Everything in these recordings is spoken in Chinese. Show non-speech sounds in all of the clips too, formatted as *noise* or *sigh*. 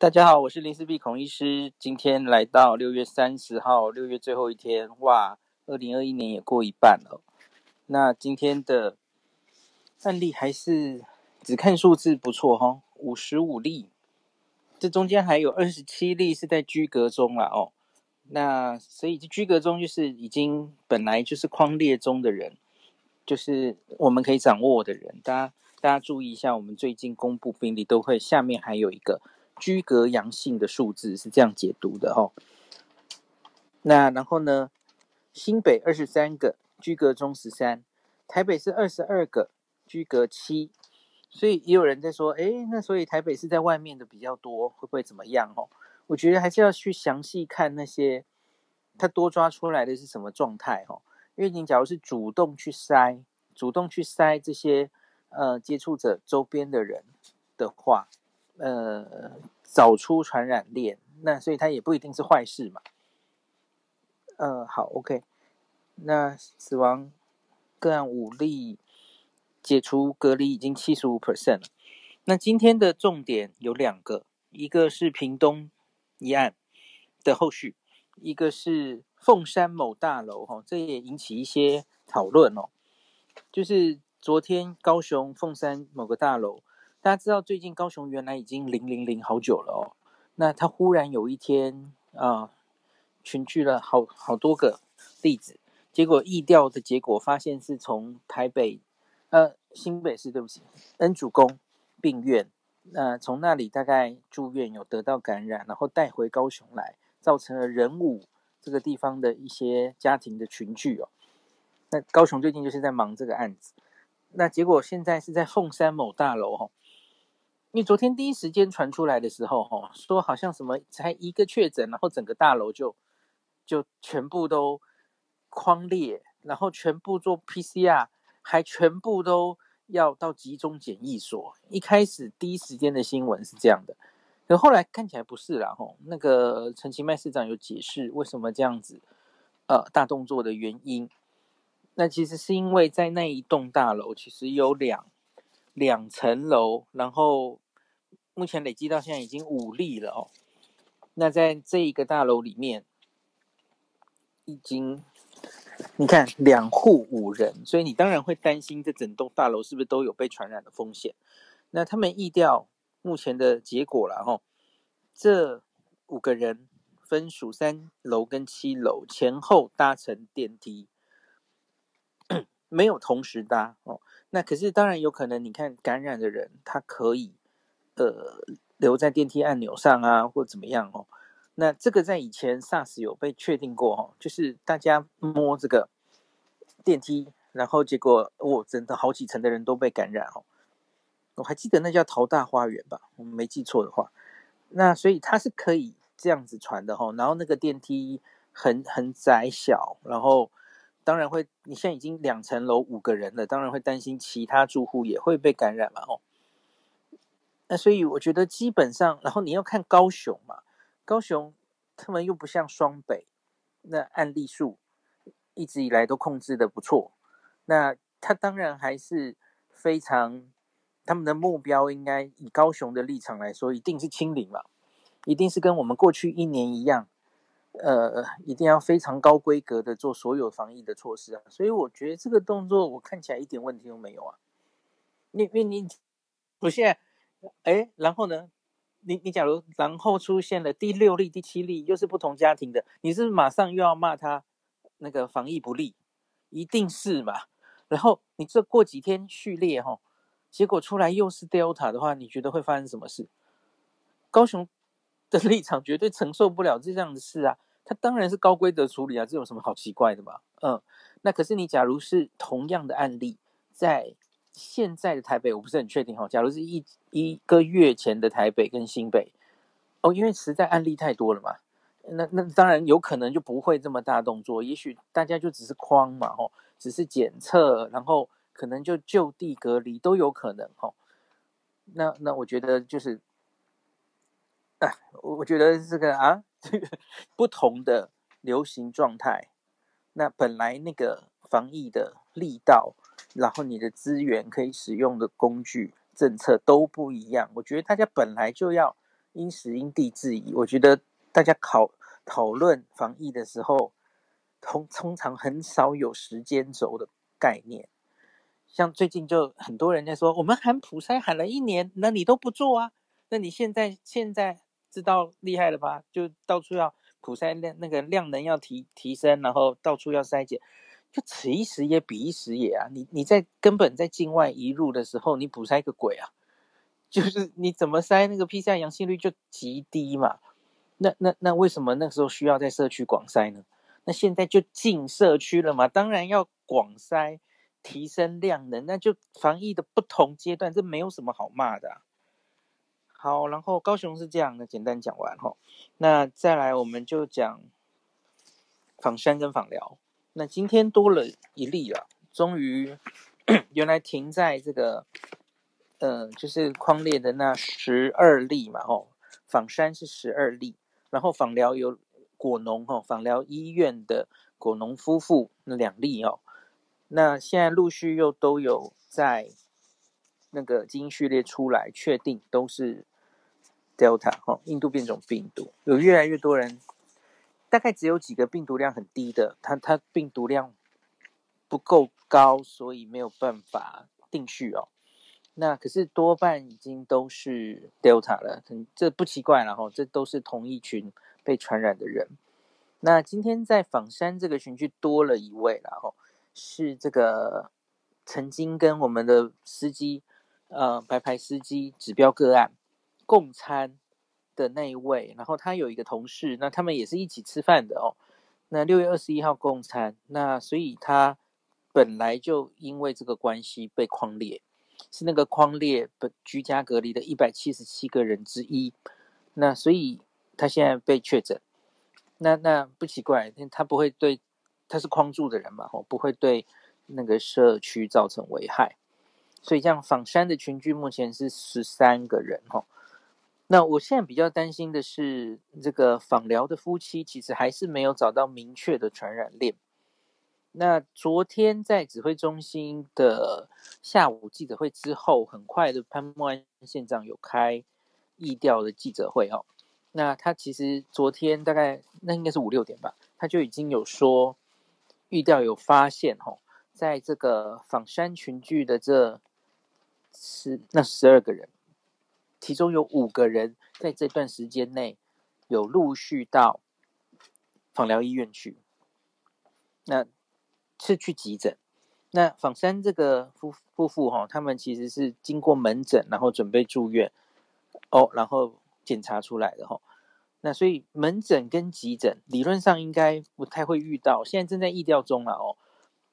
大家好，我是林思碧孔医师。今天来到六月三十号，六月最后一天，哇，二零二一年也过一半了。那今天的案例还是只看数字不错哈，五十五例，这中间还有二十七例是在居隔中了哦。那所以这居隔中就是已经本来就是框列中的人，就是我们可以掌握的人。大家大家注意一下，我们最近公布病例都会下面还有一个居隔阳性的数字，是这样解读的哦。那然后呢，新北二十三个居隔中十三，台北是二十二个居隔七，所以也有人在说，哎，那所以台北是在外面的比较多，会不会怎么样哦？我觉得还是要去详细看那些他多抓出来的是什么状态哦，因为你假如是主动去筛，主动去筛这些呃接触者周边的人的话，呃找出传染链，那所以他也不一定是坏事嘛。呃，好，OK，那死亡个案五例，解除隔离已经七十五 percent 了。那今天的重点有两个，一个是屏东。一案的后续，一个是凤山某大楼，哈，这也引起一些讨论哦。就是昨天高雄凤山某个大楼，大家知道最近高雄原来已经零零零好久了哦，那他忽然有一天啊，群聚了好好多个例子，结果疫调的结果发现是从台北，呃，新北市，对不起，恩主公病院。那从那里大概住院有得到感染，然后带回高雄来，造成了仁武这个地方的一些家庭的群聚哦。那高雄最近就是在忙这个案子，那结果现在是在凤山某大楼哈，因为昨天第一时间传出来的时候哈，说好像什么才一个确诊，然后整个大楼就就全部都框列，然后全部做 PCR，还全部都。要到集中检疫所，一开始第一时间的新闻是这样的，可后来看起来不是啦吼。那个陈其迈市长有解释为什么这样子，呃，大动作的原因。那其实是因为在那一栋大楼，其实有两两层楼，然后目前累积到现在已经五例了哦。那在这一个大楼里面，已经。你看两户五人，所以你当然会担心这整栋大楼是不是都有被传染的风险。那他们疫调目前的结果了哈，这五个人分属三楼跟七楼，前后搭乘电梯，*coughs* 没有同时搭哦。那可是当然有可能，你看感染的人他可以呃留在电梯按钮上啊，或怎么样哦。那这个在以前 SARS 有被确定过哦，就是大家摸这个电梯，然后结果哦，真的好几层的人都被感染哦。我还记得那叫桃大花园吧，我没记错的话。那所以它是可以这样子传的哦。然后那个电梯很很窄小，然后当然会，你现在已经两层楼五个人了，当然会担心其他住户也会被感染嘛哦。那所以我觉得基本上，然后你要看高雄嘛。高雄，他们又不像双北，那案例数一直以来都控制的不错。那他当然还是非常，他们的目标应该以高雄的立场来说，一定是清零嘛，一定是跟我们过去一年一样，呃，一定要非常高规格的做所有防疫的措施啊。所以我觉得这个动作我看起来一点问题都没有啊。你、你、你，我现在，哎，然后呢？你你假如然后出现了第六例、第七例，又是不同家庭的，你是不是马上又要骂他那个防疫不力？一定是嘛？然后你这过几天序列哈，结果出来又是 Delta 的话，你觉得会发生什么事？高雄的立场绝对承受不了这样的事啊！它当然是高规格处理啊，这有什么好奇怪的嘛？嗯，那可是你假如是同样的案例在。现在的台北我不是很确定哈，假如是一一个月前的台北跟新北，哦，因为实在案例太多了嘛，那那当然有可能就不会这么大动作，也许大家就只是框嘛，吼，只是检测，然后可能就就地隔离都有可能，吼。那那我觉得就是，哎，我觉得这个啊，这个不同的流行状态，那本来那个防疫的力道。然后你的资源可以使用的工具、政策都不一样，我觉得大家本来就要因时因地制宜。我觉得大家考讨论防疫的时候，通通常很少有时间轴的概念。像最近就很多人在说，我们喊普筛喊了一年，那你都不做啊？那你现在现在知道厉害了吧？就到处要普筛量，那个量能要提提升，然后到处要筛检，就此一时也彼一时也啊！你你在根本在境外移入的时候，你普筛个鬼啊！*laughs* 就是你怎么筛那个 PCR 阳性率就极低嘛？那那那为什么那时候需要在社区广筛呢？那现在就进社区了嘛？当然要广筛。提升量能，那就防疫的不同阶段，这没有什么好骂的。好，然后高雄是这样的，简单讲完哈。那再来，我们就讲仿山跟仿寮。那今天多了一例了，终于原来停在这个，呃，就是框列的那十二例嘛，吼。仿山是十二例，然后仿寮有果农哈，仿寮医院的果农夫妇那两例哦。那现在陆续又都有在那个基因序列出来，确定都是 Delta 哈，印度变种病毒，有越来越多人，大概只有几个病毒量很低的，它它病毒量不够高，所以没有办法定序哦。那可是多半已经都是 Delta 了，这不奇怪了哈，这都是同一群被传染的人。那今天在仿山这个群聚多了一位了哈。是这个曾经跟我们的司机，呃，白牌司机指标个案共餐的那一位，然后他有一个同事，那他们也是一起吃饭的哦。那六月二十一号共餐，那所以他本来就因为这个关系被框列，是那个框列的居家隔离的一百七十七个人之一。那所以他现在被确诊，那那不奇怪，他不会对。他是框住的人嘛，吼，不会对那个社区造成危害，所以这样枋山的群聚目前是十三个人，吼。那我现在比较担心的是，这个访疗的夫妻其实还是没有找到明确的传染链。那昨天在指挥中心的下午记者会之后，很快的潘孟安县长有开疫调的记者会，哦。那他其实昨天大概那应该是五六点吧，他就已经有说。预调有发现，吼，在这个枋山群聚的这十那十二个人，其中有五个人在这段时间内有陆续到枋寮医院去，那是去急诊。那枋山这个夫夫妇，哈，他们其实是经过门诊，然后准备住院，哦，然后检查出来的，吼。那所以门诊跟急诊理论上应该不太会遇到，现在正在疫调中了哦。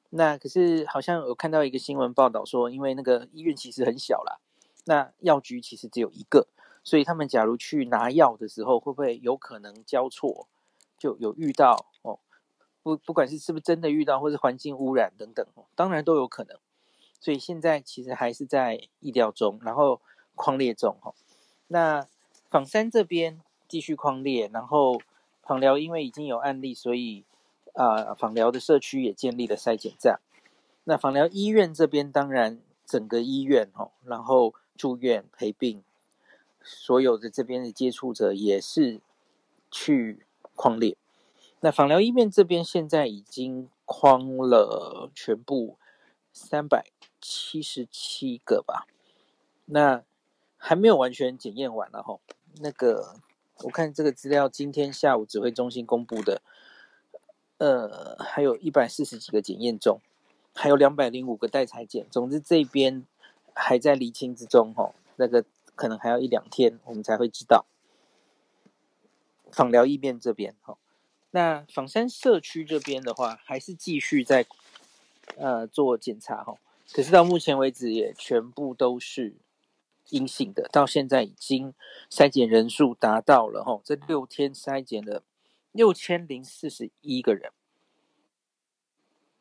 那可是好像有看到一个新闻报道说，因为那个医院其实很小啦，那药局其实只有一个，所以他们假如去拿药的时候，会不会有可能交错，就有遇到哦？不，不管是是不是真的遇到，或是环境污染等等哦，当然都有可能。所以现在其实还是在疫调中，然后匡列中哈。那枋山这边。继续匡列，然后枋寮因为已经有案例，所以啊，枋寮的社区也建立了筛检站。那枋寮医院这边，当然整个医院哦，然后住院陪病，所有的这边的接触者也是去框列。那访疗医院这边现在已经框了全部三百七十七个吧，那还没有完全检验完了哈，那个。我看这个资料，今天下午指挥中心公布的，呃，还有一百四十几个检验中，还有两百零五个待裁检。总之这边还在厘清之中，吼，那个可能还要一两天，我们才会知道。枋寮医院这边，吼，那仿山社区这边的话，还是继续在呃做检查，吼，可是到目前为止也全部都是。阴性的，到现在已经筛检人数达到了吼，这六天筛检了六千零四十一个人。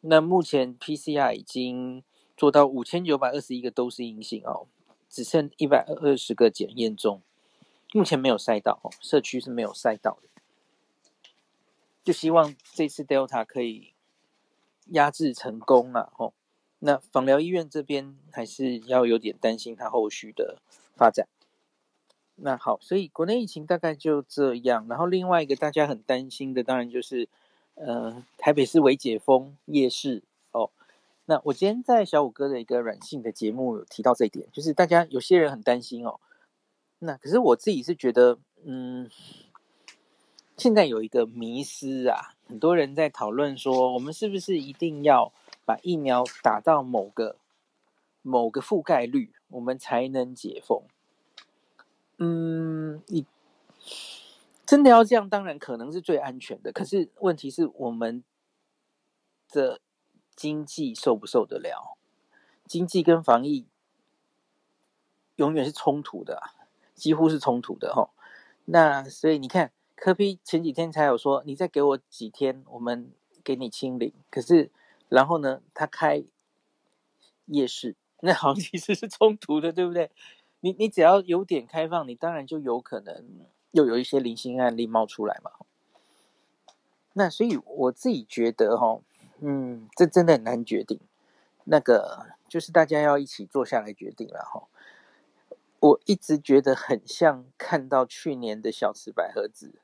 那目前 PCR 已经做到五千九百二十一个都是阴性哦，只剩一百二十个检验中，目前没有筛到哦，社区是没有筛到的。就希望这次 Delta 可以压制成功了吼。那枋寮医院这边还是要有点担心它后续的发展。那好，所以国内疫情大概就这样。然后另外一个大家很担心的，当然就是呃台北市微解封夜市哦。那我今天在小五哥的一个软性的节目有提到这一点，就是大家有些人很担心哦。那可是我自己是觉得，嗯，现在有一个迷思啊，很多人在讨论说，我们是不是一定要把疫苗打到某个某个覆盖率，我们才能解封？嗯，你真的要这样，当然可能是最安全的。可是问题是我们的。经济受不受得了？经济跟防疫永远是冲突的，几乎是冲突的齁。那所以你看，柯 P 前几天才有说，你再给我几天，我们给你清零。可是然后呢，他开夜市，那好像其实是冲突的，对不对？你你只要有点开放，你当然就有可能又有一些零星案例冒出来嘛。那所以我自己觉得哈。嗯，这真的很难决定。那个就是大家要一起坐下来决定了哈。我一直觉得很像看到去年的小池百合子，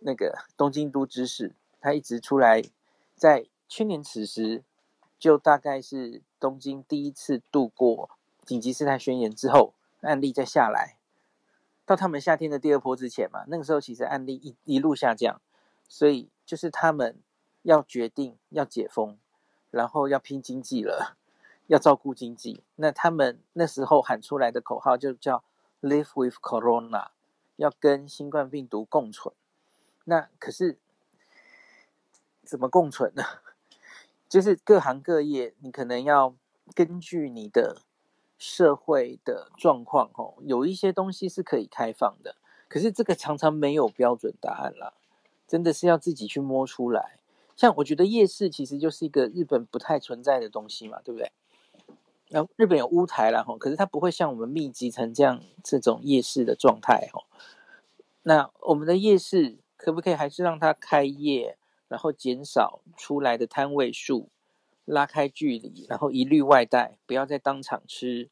那个东京都知事，他一直出来，在去年此时，就大概是东京第一次度过紧急事态宣言之后，案例再下来，到他们夏天的第二波之前嘛，那个时候其实案例一一路下降，所以就是他们。要决定要解封，然后要拼经济了，要照顾经济。那他们那时候喊出来的口号就叫 “Live with Corona”，要跟新冠病毒共存。那可是怎么共存呢？*laughs* 就是各行各业，你可能要根据你的社会的状况，哦，有一些东西是可以开放的。可是这个常常没有标准答案啦，真的是要自己去摸出来。像我觉得夜市其实就是一个日本不太存在的东西嘛，对不对？那日本有屋台啦吼，可是它不会像我们密集成这样这种夜市的状态吼。那我们的夜市可不可以还是让它开业，然后减少出来的摊位数，拉开距离，然后一律外带，不要再当场吃，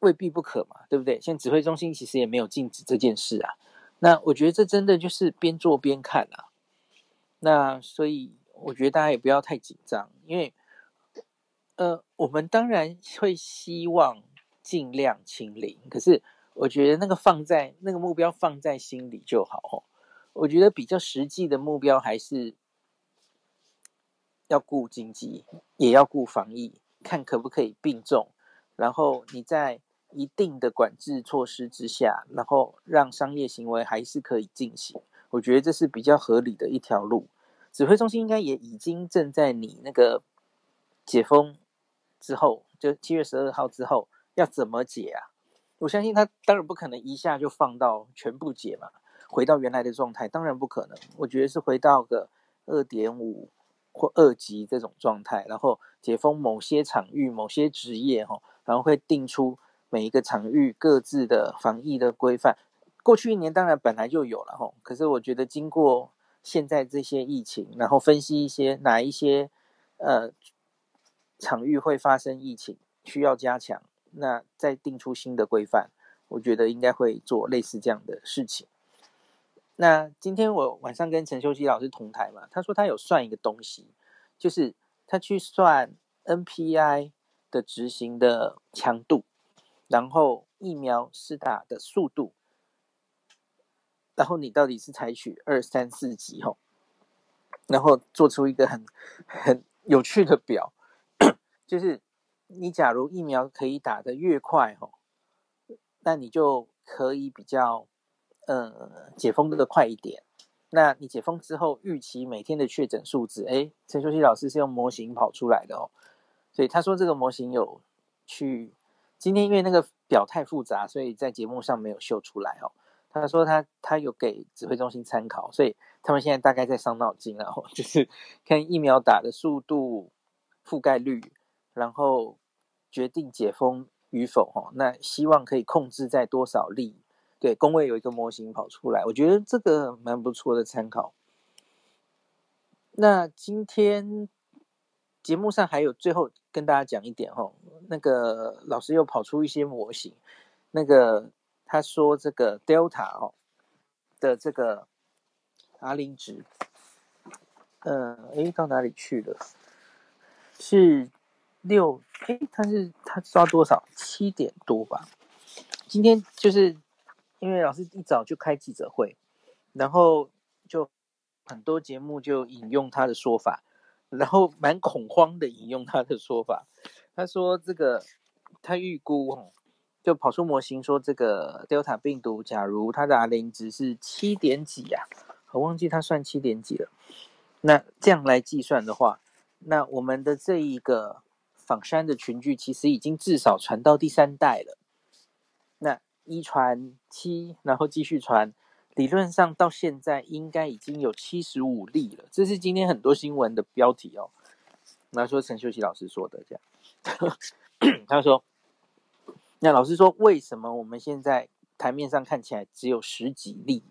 未必不可嘛，对不对？现在指挥中心其实也没有禁止这件事啊。那我觉得这真的就是边做边看啊。那所以我觉得大家也不要太紧张，因为呃，我们当然会希望尽量清零，可是我觉得那个放在那个目标放在心里就好。我觉得比较实际的目标还是要顾经济，也要顾防疫，看可不可以并重，然后你在一定的管制措施之下，然后让商业行为还是可以进行。我觉得这是比较合理的一条路。指挥中心应该也已经正在你那个解封之后，就七月十二号之后要怎么解啊？我相信他当然不可能一下就放到全部解嘛，回到原来的状态当然不可能。我觉得是回到个二点五或二级这种状态，然后解封某些场域、某些职业哈，然后会定出每一个场域各自的防疫的规范。过去一年当然本来就有了哈，可是我觉得经过现在这些疫情，然后分析一些哪一些呃场域会发生疫情需要加强，那再定出新的规范，我觉得应该会做类似这样的事情。那今天我晚上跟陈秀熙老师同台嘛，他说他有算一个东西，就是他去算 NPI 的执行的强度，然后疫苗施打的速度。然后你到底是采取二三四级吼，然后做出一个很很有趣的表，*clears throat* 就是你假如疫苗可以打得越快吼，那你就可以比较呃解封的快一点。那你解封之后预期每天的确诊数字，诶，陈秀熙老师是用模型跑出来的哦，所以他说这个模型有去今天因为那个表太复杂，所以在节目上没有秀出来哦。他说他他有给指挥中心参考，所以他们现在大概在伤脑筋，然 *laughs* 后就是看疫苗打的速度、覆盖率，然后决定解封与否。哈，那希望可以控制在多少例？对，工位有一个模型跑出来，我觉得这个蛮不错的参考。那今天节目上还有最后跟大家讲一点哈，那个老师又跑出一些模型。那个他说这个 Delta 哦的这个 R 零值，嗯、呃，诶，到哪里去了？是六，诶，他是他刷多少？七点多吧。今天就是因为老师一早就开记者会，然后就很多节目就引用他的说法，然后蛮恐慌的引用他的说法。他说这个他预估哦，就跑出模型说这个 Delta 病毒，假如它的 R 零值是七点几呀、啊，我忘记他算七点几了。那这样来计算的话，那我们的这一个仿山的群聚其实已经至少传到第三代了。一传七，然后继续传，理论上到现在应该已经有七十五例了。这是今天很多新闻的标题哦。那说陈秀琪老师说的这样，*coughs* 他说：“那老师说，为什么我们现在台面上看起来只有十几例？”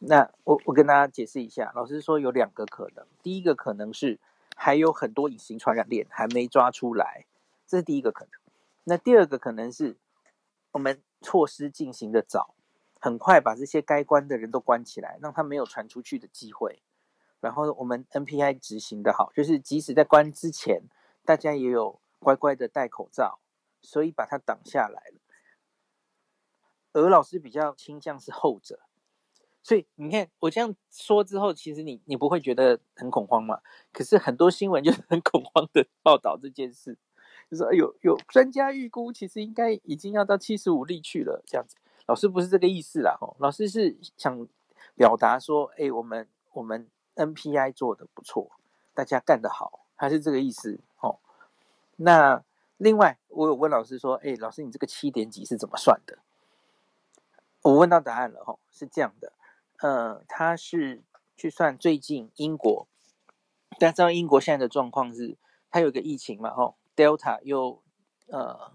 那我我跟大家解释一下，老师说有两个可能，第一个可能是还有很多隐形传染链还没抓出来，这是第一个可能。那第二个可能是。我们措施进行的早，很快把这些该关的人都关起来，让他没有传出去的机会。然后我们 NPI 执行的好，就是即使在关之前，大家也有乖乖的戴口罩，所以把它挡下来了。而老师比较倾向是后者，所以你看我这样说之后，其实你你不会觉得很恐慌嘛？可是很多新闻就是很恐慌的报道这件事。就是说有有专家预估，其实应该已经要到七十五例去了，这样子。老师不是这个意思啦，哦，老师是想表达说，哎，我们我们 NPI 做得不错，大家干得好，还是这个意思，哦。那另外，我有问老师说，哎，老师你这个七点几是怎么算的？我问到答案了，吼，是这样的，呃，他是去算最近英国，大家知道英国现在的状况是，它有一个疫情嘛，吼。Delta 又呃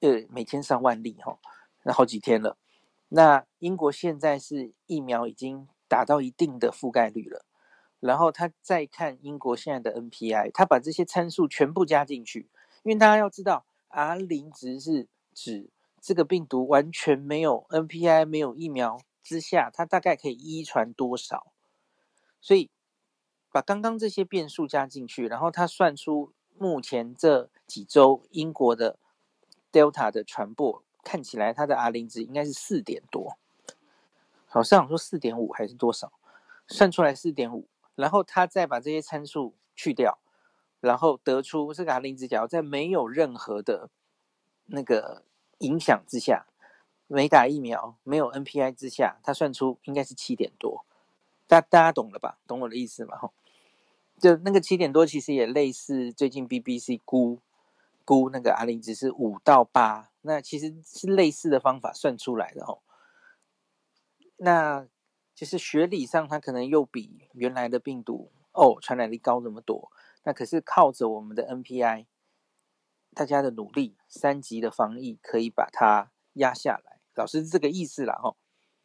呃每天上万例哈，那好几天了。那英国现在是疫苗已经达到一定的覆盖率了，然后他再看英国现在的 NPI，他把这些参数全部加进去，因为大家要知道 R 零值是指这个病毒完全没有 NPI 没有疫苗之下，它大概可以一传多少，所以把刚刚这些变数加进去，然后他算出。目前这几周英国的 Delta 的传播看起来，它的 R 零值应该是四点多，好像说四点五还是多少，算出来四点五，然后他再把这些参数去掉，然后得出这个 R 零值，假如在没有任何的那个影响之下，没打疫苗、没有 NPI 之下，他算出应该是七点多，大大家懂了吧？懂我的意思吗？吼。就那个七点多，其实也类似最近 BBC 估估那个阿林值是五到八，那其实是类似的方法算出来的哦。那就是学理上，它可能又比原来的病毒哦传染力高那么多。那可是靠着我们的 NPI，大家的努力，三级的防疫可以把它压下来。老师这个意思啦，哈。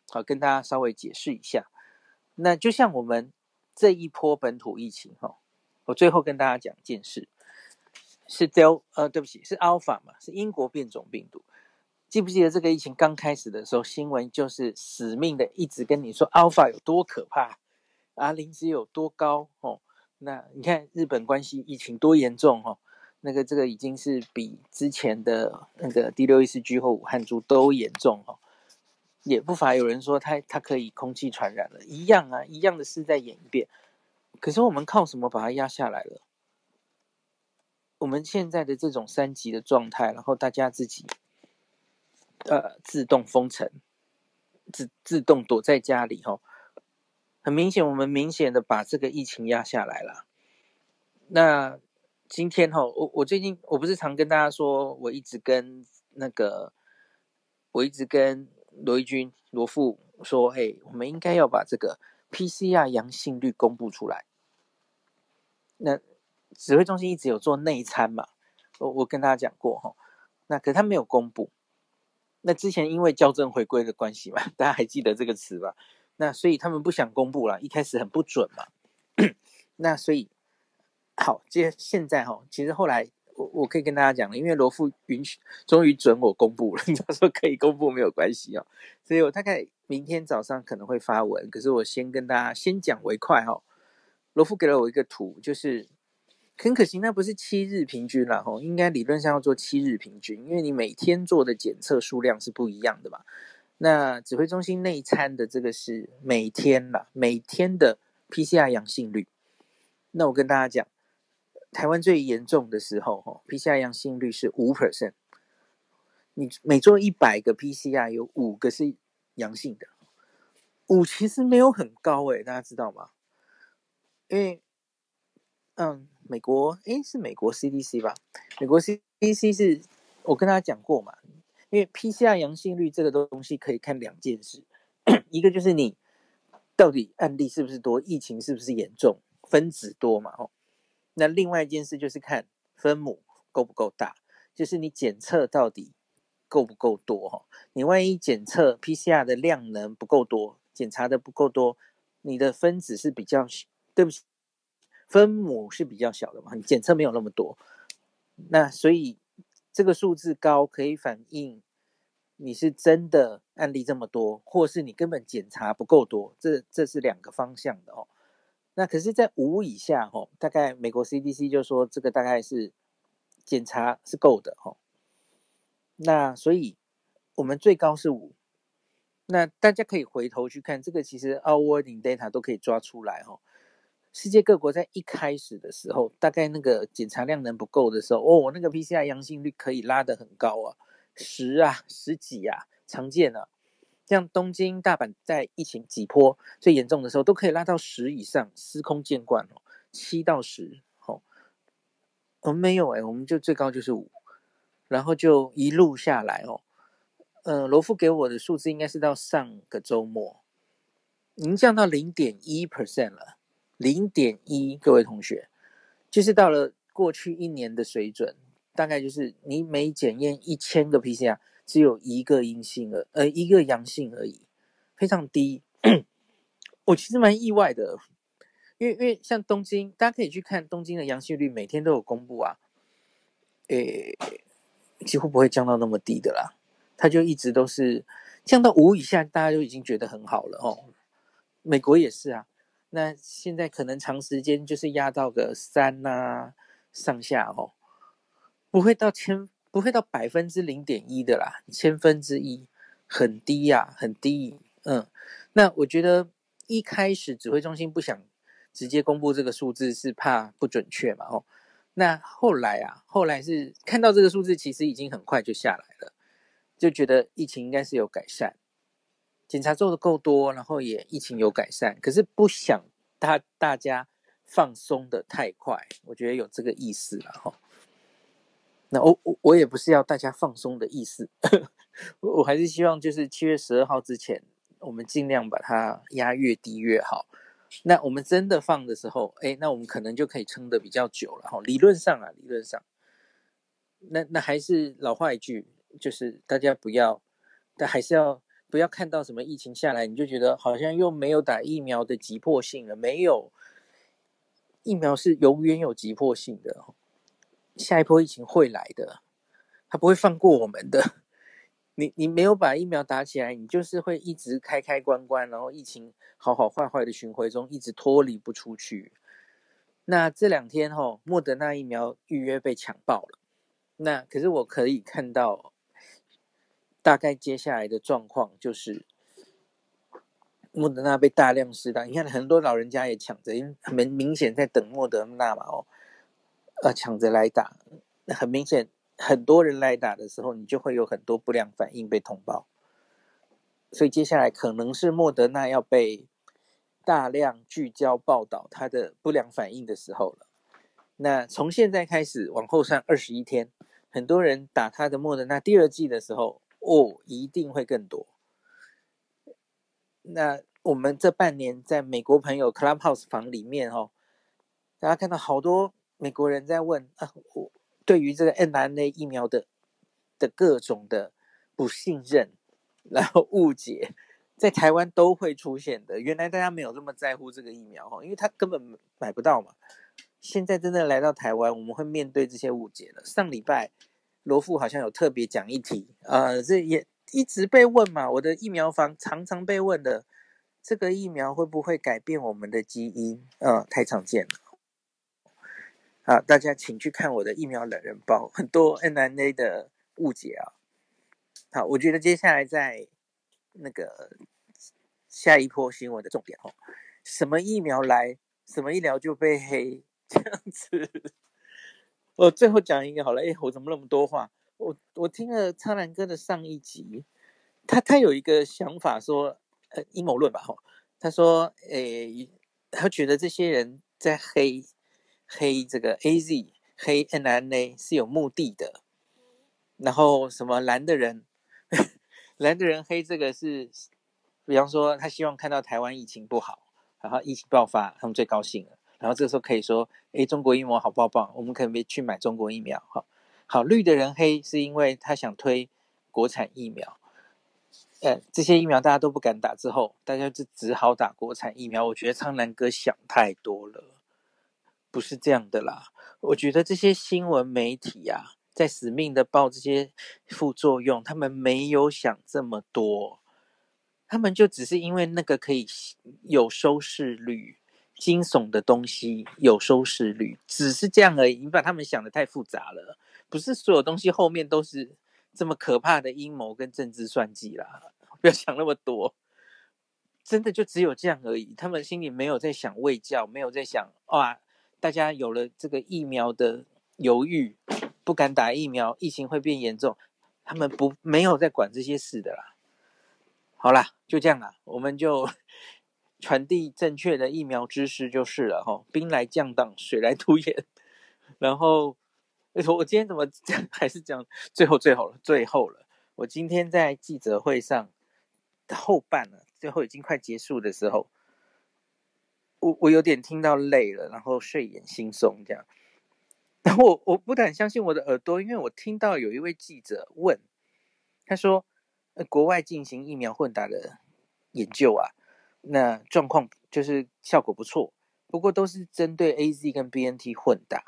好，跟大家稍微解释一下。那就像我们。这一波本土疫情，哈，我最后跟大家讲一件事，是 Del，呃，对不起，是 Alpha 嘛，是英国变种病毒。记不记得这个疫情刚开始的时候，新闻就是死命的一直跟你说 Alpha 有多可怕啊零值有多高，哦，那你看日本关系疫情多严重，哦，那个这个已经是比之前的那个第六意识 G 或武汉株都严重，哦。也不乏有人说他他可以空气传染了，一样啊，一样的事再演一遍。可是我们靠什么把它压下来了？我们现在的这种三级的状态，然后大家自己呃自动封城，自自动躲在家里哈，很明显，我们明显的把这个疫情压下来了。那今天哈，我我最近我不是常跟大家说，我一直跟那个，我一直跟。罗一军、罗富说：“嘿，我们应该要把这个 PCR 阳性率公布出来。那指挥中心一直有做内参嘛？我我跟大家讲过哈，那可他没有公布。那之前因为校正回归的关系嘛，*laughs* 大家还记得这个词吧？那所以他们不想公布了，一开始很不准嘛。*coughs* 那所以好，接现在哈，其实后来我可以跟大家讲了，因为罗富允许，终于准我公布了，*laughs* 他说可以公布没有关系哦，所以我大概明天早上可能会发文，可是我先跟大家先讲为快哈、哦。罗富给了我一个图，就是很可惜，那不是七日平均了哈，应该理论上要做七日平均，因为你每天做的检测数量是不一样的嘛。那指挥中心内参的这个是每天啦，每天的 PCR 阳性率。那我跟大家讲，台湾最严重的时候，哈，PCR 阳性率是五 percent。你每做一百个 PCR，有五个是阳性的，五其实没有很高诶，大家知道吗？因为，嗯，美国诶是美国 CDC 吧？美国 CDC 是我跟大家讲过嘛。因为 PCR 阳性率这个东西可以看两件事，*clears throat* 一个就是你到底案例是不是多，疫情是不是严重，分子多嘛？哦，那另外一件事就是看分母够不够大，就是你检测到底够不够多哈？你万一检测 PCR 的量能不够多，检查的不够多，你的分子是比较，对不起，分母是比较小的嘛？你检测没有那么多，那所以。这个数字高可以反映你是真的案例这么多，或是你根本检查不够多，这这是两个方向的哦。那可是，在五以下哦，大概美国 CDC 就说这个大概是检查是够的哦。那所以我们最高是五，那大家可以回头去看这个，其实 our working data 都可以抓出来哦。世界各国在一开始的时候，大概那个检查量能不够的时候，哦，那个 PCR 阳性率可以拉得很高啊，十啊，十几啊，常见啊。像东京、大阪在疫情几波最严重的时候，都可以拉到十以上，司空见惯哦，七到十，哦，我们没有哎，我们就最高就是五，然后就一路下来哦，呃，罗富给我的数字应该是到上个周末，已经降到零点一 percent 了。零点一，各位同学，就是到了过去一年的水准，大概就是你每检验一千个 PCR，只有一个阴性而呃一个阳性而已，非常低。*clears throat* 我其实蛮意外的，因为因为像东京，大家可以去看东京的阳性率，每天都有公布啊，诶，几乎不会降到那么低的啦，它就一直都是降到五以下，大家就已经觉得很好了哦。美国也是啊。那现在可能长时间就是压到个三呐上下哦，不会到千，不会到百分之零点一的啦，千分之一很低呀，很低。嗯，那我觉得一开始指挥中心不想直接公布这个数字，是怕不准确嘛。哦，那后来啊，后来是看到这个数字，其实已经很快就下来了，就觉得疫情应该是有改善。检查做的够多，然后也疫情有改善，可是不想大大家放松的太快，我觉得有这个意思了哈。那我我我也不是要大家放松的意思，*laughs* 我还是希望就是七月十二号之前，我们尽量把它压越低越好。那我们真的放的时候，哎，那我们可能就可以撑得比较久了哈。理论上啊，理论上，那那还是老话一句，就是大家不要，但还是要。不要看到什么疫情下来，你就觉得好像又没有打疫苗的急迫性了。没有，疫苗是永远有急迫性的。下一波疫情会来的，它不会放过我们的。*laughs* 你你没有把疫苗打起来，你就是会一直开开关关，然后疫情好好坏坏的巡回中，一直脱离不出去。那这两天哈，莫德纳疫苗预约被抢爆了。那可是我可以看到。大概接下来的状况就是，莫德纳被大量施打，你看很多老人家也抢着，因为很明显在等莫德纳嘛哦，呃，抢着来打，那很明显很多人来打的时候，你就会有很多不良反应被通报，所以接下来可能是莫德纳要被大量聚焦报道它的不良反应的时候了。那从现在开始往后算二十一天，很多人打他的莫德纳第二剂的时候。哦，一定会更多。那我们这半年在美国朋友 Clubhouse 房里面哦，大家看到好多美国人在问啊，我对于这个 mRNA 疫苗的的各种的不信任，*laughs* 然后误解，在台湾都会出现的。原来大家没有这么在乎这个疫苗哦，因为他根本买不到嘛。现在真的来到台湾，我们会面对这些误解了。上礼拜罗富好像有特别讲一题，呃，这也一直被问嘛。我的疫苗房常常被问的，这个疫苗会不会改变我们的基因？呃，太常见了。好，大家请去看我的疫苗懒人包，很多 NNA 的误解啊。好，我觉得接下来在那个下一波新闻的重点哦，什么疫苗来，什么医疗就被黑，这样子。我最后讲一个好了，哎，我怎么那么多话？我我听了苍兰哥的上一集，他他有一个想法说，呃，阴谋论吧，吼，他说，诶，他觉得这些人在黑黑这个 AZ 黑 N N A 是有目的的，然后什么蓝的人。*laughs* 蓝的人黑这个是，比方说他希望看到台湾疫情不好，然后疫情爆发，他们最高兴了。然后这个时候可以说，诶，中国疫苗好棒棒，我们可以去买中国疫苗。好，好，绿的人黑是因为他想推国产疫苗，呃，这些疫苗大家都不敢打，之后大家就只好打国产疫苗。我觉得苍南哥想太多了，不是这样的啦。我觉得这些新闻媒体呀、啊。在死命的报这些副作用，他们没有想这么多，他们就只是因为那个可以有收视率，惊悚的东西有收视率，只是这样而已。你把他们想得太复杂了，不是所有东西后面都是这么可怕的阴谋跟政治算计啦，不要想那么多，真的就只有这样而已。他们心里没有在想卫教，没有在想哇，大家有了这个疫苗的犹豫。不敢打疫苗，疫情会变严重。他们不没有在管这些事的啦。好啦，就这样啦，我们就 *laughs* 传递正确的疫苗知识就是了哈。兵来将挡，水来土掩。然后，我今天怎么讲？*laughs* 还是讲最后最后了，最后了。我今天在记者会上后半了，最后已经快结束的时候，我我有点听到累了，然后睡眼惺忪这样。然后我我不敢相信我的耳朵，因为我听到有一位记者问，他说：“，国外进行疫苗混打的研究啊，那状况就是效果不错，不过都是针对 AZ 跟 BNT 混打。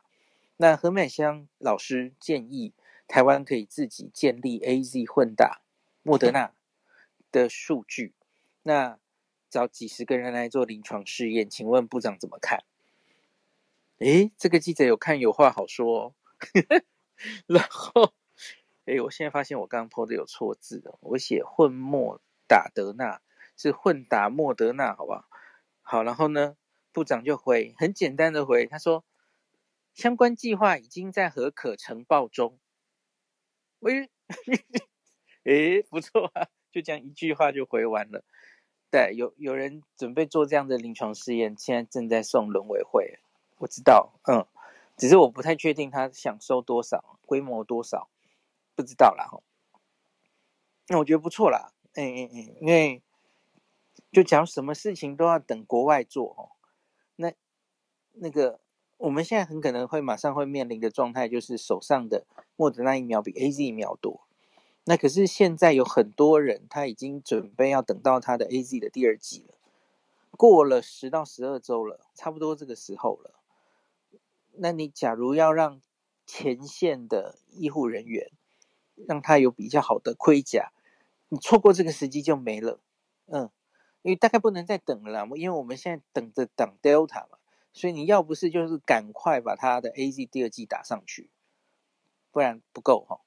那何美香老师建议台湾可以自己建立 AZ 混打莫德纳的数据，那找几十个人来做临床试验，请问部长怎么看？”诶，这个记者有看有话好说，*laughs* 然后，诶，我现在发现我刚刚 po 的有错字了，我写混莫打德纳是混打莫德纳，好不好？好，然后呢，部长就回很简单的回，他说相关计划已经在核可呈报中。喂，*laughs* 诶，不错啊，就这样一句话就回完了。对，有有人准备做这样的临床试验，现在正在送轮委会。我知道，嗯，只是我不太确定他想收多少，规模多少，不知道啦。那我觉得不错啦，嗯嗯嗯，因为就假如什么事情都要等国外做哦，那那个我们现在很可能会马上会面临的状态就是手上的莫德纳疫苗比 AZ 疫苗多，那可是现在有很多人他已经准备要等到他的 AZ 的第二季了，过了十到十二周了，差不多这个时候了。那你假如要让前线的医护人员让他有比较好的盔甲，你错过这个时机就没了，嗯，因为大概不能再等了，因为我们现在等着等 Delta 嘛，所以你要不是就是赶快把他的 AZ 第二季打上去，不然不够哈，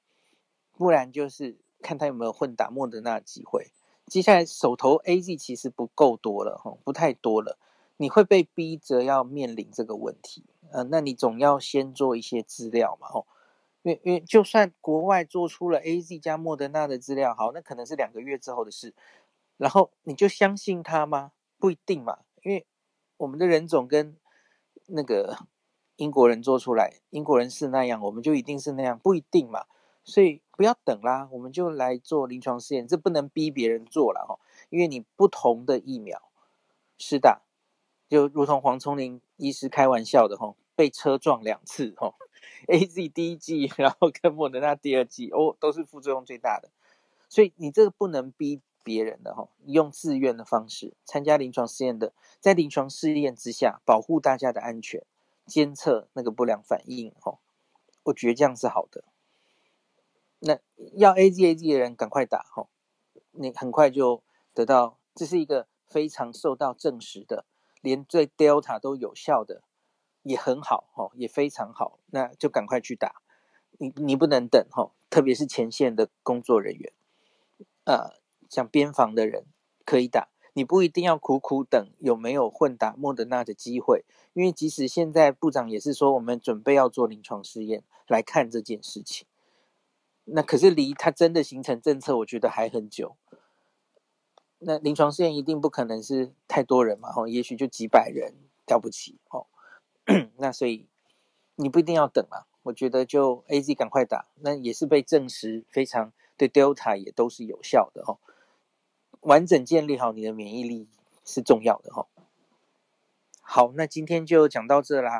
不然就是看他有没有混打莫德纳的机会。接下来手头 AZ 其实不够多了哈，不太多了，你会被逼着要面临这个问题。呃，那你总要先做一些资料嘛，哦，因为因为就算国外做出了 AZ 加莫德纳的资料，好，那可能是两个月之后的事，然后你就相信他吗？不一定嘛，因为我们的人种跟那个英国人做出来，英国人是那样，我们就一定是那样，不一定嘛，所以不要等啦，我们就来做临床试验，这不能逼别人做了哈，因为你不同的疫苗是的。就如同黄瑽宁医师开玩笑的吼，被车撞两次吼，AZ 第一剂，然后跟莫德纳第二剂，哦，都是副作用最大的，所以你这个不能逼别人的哈，用自愿的方式参加临床试验的，在临床试验之下保护大家的安全，监测那个不良反应哦。我觉得这样是好的。要 A Z A Z 的人赶快打哦，你很快就得到，这是一个非常受到证实的，连最 Delta 都有效的，也很好哦，也非常好，那就赶快去打。你你不能等哈，特别是前线的工作人员，呃，像边防的人可以打，你不一定要苦苦等有没有混打莫德纳的机会，因为即使现在部长也是说我们准备要做临床试验来看这件事情，那可是离它真的形成政策，我觉得还很久。那临床试验一定不可能是太多人嘛，吼，也许就几百人了不起，哦，*clears throat* 那所以你不一定要等啊。我觉得就 AZ 赶快打，那也是被证实非常对 Delta 也都是有效的哦。完整建立好你的免疫力是重要的哦。好，那今天就讲到这啦。